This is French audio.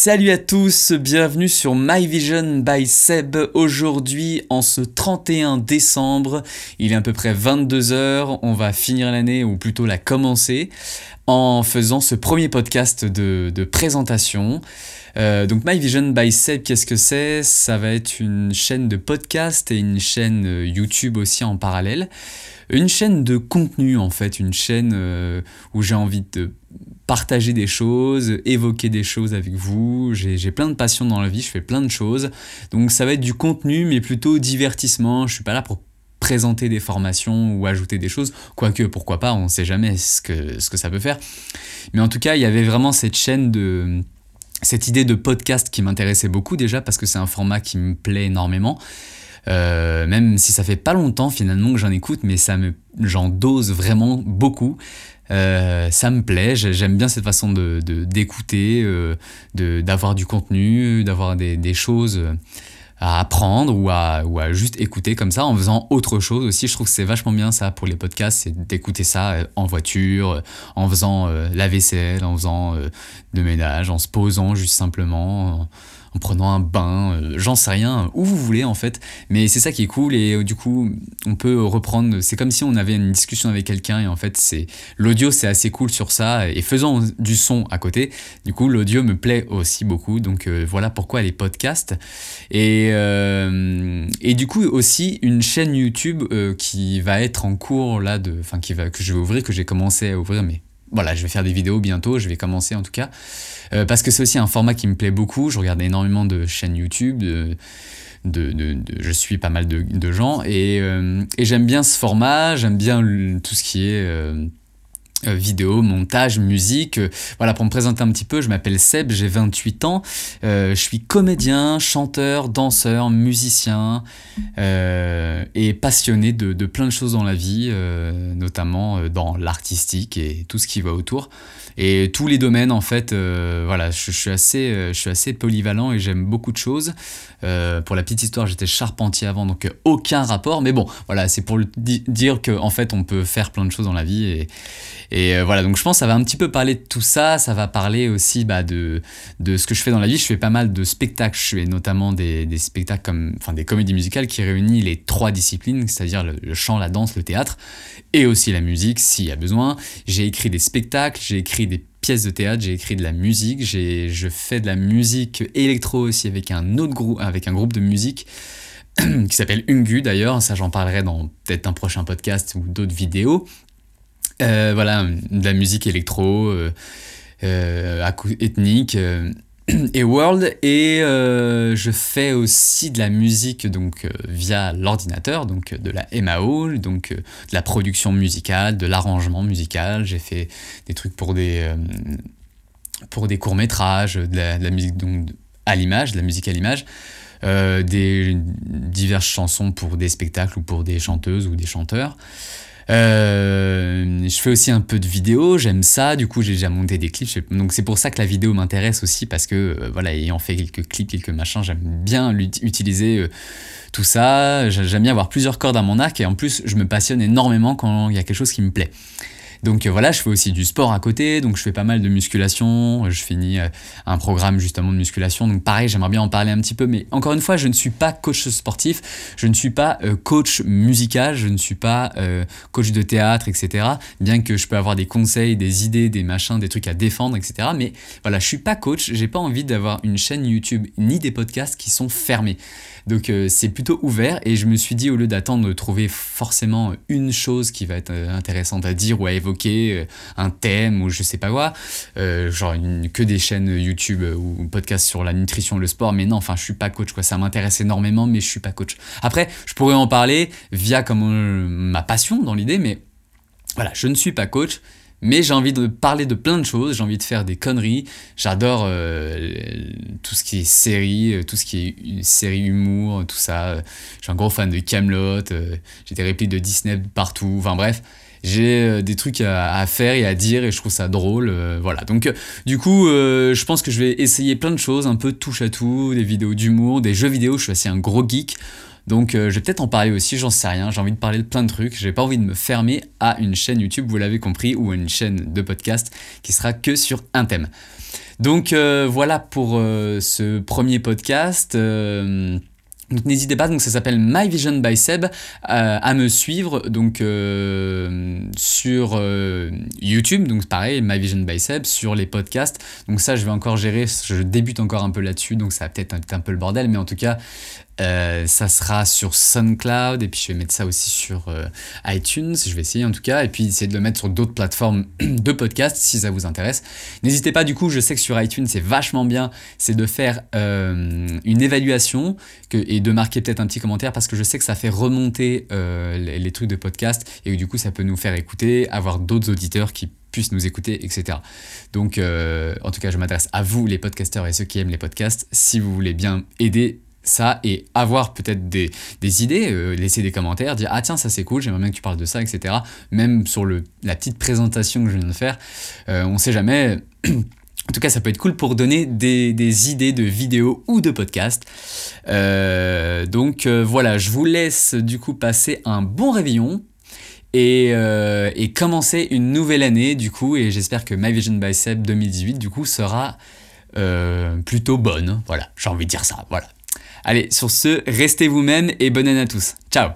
Salut à tous, bienvenue sur My Vision by Seb. Aujourd'hui, en ce 31 décembre, il est à peu près 22h, on va finir l'année, ou plutôt la commencer, en faisant ce premier podcast de, présentation. Euh, donc My Vision by Seb, qu'est-ce que c'est? Ça va être une chaîne de podcast et une chaîne euh, YouTube aussi en parallèle. Une chaîne de contenu en fait, une chaîne euh, où j'ai envie de partager des choses, évoquer des choses avec vous. J'ai plein de passions dans la vie, je fais plein de choses. Donc ça va être du contenu, mais plutôt divertissement. Je suis pas là pour présenter des formations ou ajouter des choses, quoique pourquoi pas, on ne sait jamais ce que, ce que ça peut faire. Mais en tout cas, il y avait vraiment cette chaîne de cette idée de podcast qui m'intéressait beaucoup déjà parce que c'est un format qui me plaît énormément. Euh, même si ça fait pas longtemps finalement que j'en écoute, mais ça me, j'en dose vraiment beaucoup. Euh, ça me plaît, j'aime bien cette façon de, d'écouter, euh, de, d'avoir du contenu, d'avoir des, des, choses à apprendre ou à, ou à juste écouter comme ça en faisant autre chose aussi. Je trouve que c'est vachement bien ça pour les podcasts, c'est d'écouter ça en voiture, en faisant la vaisselle, en faisant de ménage, en se posant juste simplement en prenant un bain, euh, j'en sais rien, où vous voulez en fait. Mais c'est ça qui est cool et euh, du coup, on peut reprendre. C'est comme si on avait une discussion avec quelqu'un et en fait, c'est l'audio, c'est assez cool sur ça. Et faisant du son à côté, du coup, l'audio me plaît aussi beaucoup. Donc euh, voilà pourquoi les podcasts. Et, et du coup, aussi une chaîne YouTube qui va être en cours là, enfin, qui va, que je vais ouvrir, que j'ai commencé à ouvrir, mais voilà, je vais faire des vidéos bientôt, je vais commencer en tout cas. Euh, parce que c'est aussi un format qui me plaît beaucoup. Je regarde énormément de chaînes YouTube, de, de, je suis pas mal de, gens euh, et j'aime bien ce format, j'aime bien tout ce qui est euh, vidéo, montage, musique. Euh, voilà, pour me présenter un petit peu, je m'appelle Seb, j'ai 28 ans. Euh, je suis comédien, chanteur, danseur, musicien et passionné de, de, plein de choses dans la vie, notamment dans l'artistique et tout ce qui va autour. Et tous les domaines, en fait, voilà, je, suis assez, je suis assez polyvalent et j'aime beaucoup de choses. pour la petite histoire, j'étais charpentier avant, donc aucun rapport. Mais bon, voilà, c'est pour dire qu'en en fait, on peut faire plein de choses dans la vie et et euh, voilà, donc je pense que ça va un petit peu parler de tout ça, ça va parler aussi bah, de, de ce que je fais dans la vie. Je fais pas mal de spectacles, je fais notamment des, des spectacles comme, enfin des comédies musicales qui réunissent les trois disciplines, c'est-à-dire le, chant, la danse, le théâtre, et aussi la musique s'il y a besoin. J'ai écrit des spectacles, j'ai écrit des pièces de théâtre, j'ai écrit de la musique, je fais de la musique électro aussi avec un autre groupe, avec un groupe de musique qui s'appelle Ungu d'ailleurs, ça j'en parlerai dans peut-être un prochain podcast ou d'autres vidéos. Euh, voilà, de la musique électro, euh, euh, ethnique et world. Et je fais aussi de la musique donc via l'ordinateur, donc de la MAO, donc de la production musicale, de l'arrangement musical. J'ai fait des trucs pour des courts métrages, de la, musique donc à l'image, de la musique à l'image. diverses chansons pour des spectacles ou pour des chanteuses ou des chanteurs. Euh, je fais aussi un peu de vidéo, j'aime ça. Du coup, j'ai déjà monté des clips. Donc, c'est pour ça que la vidéo m'intéresse aussi parce que, euh, voilà, ayant fait quelques clips, quelques machins, j'aime bien utiliser euh, tout ça. J'aime bien avoir plusieurs cordes à mon arc et en plus, je me passionne énormément quand il y a quelque chose qui me plaît. Donc euh, voilà, je fais aussi du sport à côté, donc je fais pas mal de musculation, je finis euh, un programme justement de musculation, donc pareil, j'aimerais bien en parler un petit peu, mais encore une fois, je ne suis pas coach sportif, je ne suis pas euh, coach musical, je ne suis pas coach de théâtre, etc. Bien que je peux avoir des conseils, des idées, des machins, des trucs à défendre, etc. Mais voilà, je suis pas coach, j'ai pas envie d'avoir une chaîne YouTube ni des podcasts qui sont fermés. Donc c'est plutôt ouvert et je me suis dit au lieu d'attendre de trouver forcément une chose qui va être intéressante à dire ou à évoquer, euh, un thème ou je sais pas quoi, euh, genre que des chaînes YouTube euh, ou podcasts sur la nutrition, le sport, mais non, enfin je suis pas coach quoi, ça m'intéresse énormément, mais je suis pas coach. Après, je pourrais en parler via comme ma passion dans l'idée, mais voilà, je ne suis pas coach, mais j'ai envie de parler de plein de choses, j'ai envie de faire des conneries. J'adore tout ce qui est série, tout ce qui est série humour, tout ça. Je suis un gros fan de Camelot, j'ai des répliques de Disney partout. Enfin bref, j'ai euh, des trucs à, faire et à dire et je trouve ça drôle. Euh, voilà. Donc, euh, du coup, je pense que je vais essayer plein de choses, un peu touche à tout, des vidéos d'humour, des jeux vidéo. Je suis assez un gros geek. Donc, je vais peut-être en parler aussi, j'en sais rien. J'ai envie de parler de plein de trucs. J'ai pas envie de me fermer à une chaîne YouTube, vous l'avez compris, ou à une chaîne de podcast qui sera que sur un thème. Donc voilà pour ce premier podcast. Donc n'hésitez pas, donc ça s'appelle My Vision by Seb, euh, à me suivre donc euh, sur euh, YouTube, donc pareil, My Vision by Seb, sur les podcasts. Donc ça, je vais encore gérer, je débute encore un peu là-dessus, donc ça va peut-être être un peu le bordel, mais en tout cas, euh, ça sera sur SoundCloud et puis je vais mettre ça aussi sur euh, iTunes, je vais essayer en tout cas, et puis essayer de le mettre sur d'autres plateformes de podcast si ça vous intéresse. N'hésitez pas du coup, je sais que sur iTunes c'est vachement bien, c'est de faire euh, une évaluation que, et de marquer peut-être un petit commentaire parce que je sais que ça fait remonter les, trucs de podcast et du coup ça peut nous faire écouter, avoir d'autres auditeurs qui puissent nous écouter, etc. Donc en tout cas je m'adresse à vous les podcasteurs et ceux qui aiment les podcasts, si vous voulez bien aider ça et avoir peut-être des, idées, euh, laisser des commentaires, dire ah tiens ça c'est cool, j'aimerais bien que tu parles de ça, etc. Même sur le, la petite présentation que je viens de faire, euh, on sait jamais. En tout cas, ça peut être cool pour donner des, idées de vidéos ou de podcasts. Euh, donc voilà, je vous laisse du coup passer un bon réveillon et, et commencer une nouvelle année du coup. Et j'espère que My Vision Seb 2018 du coup sera plutôt bonne. Voilà, j'ai envie de dire ça. Voilà. Allez, sur ce, restez vous-même et bonne année à tous. Ciao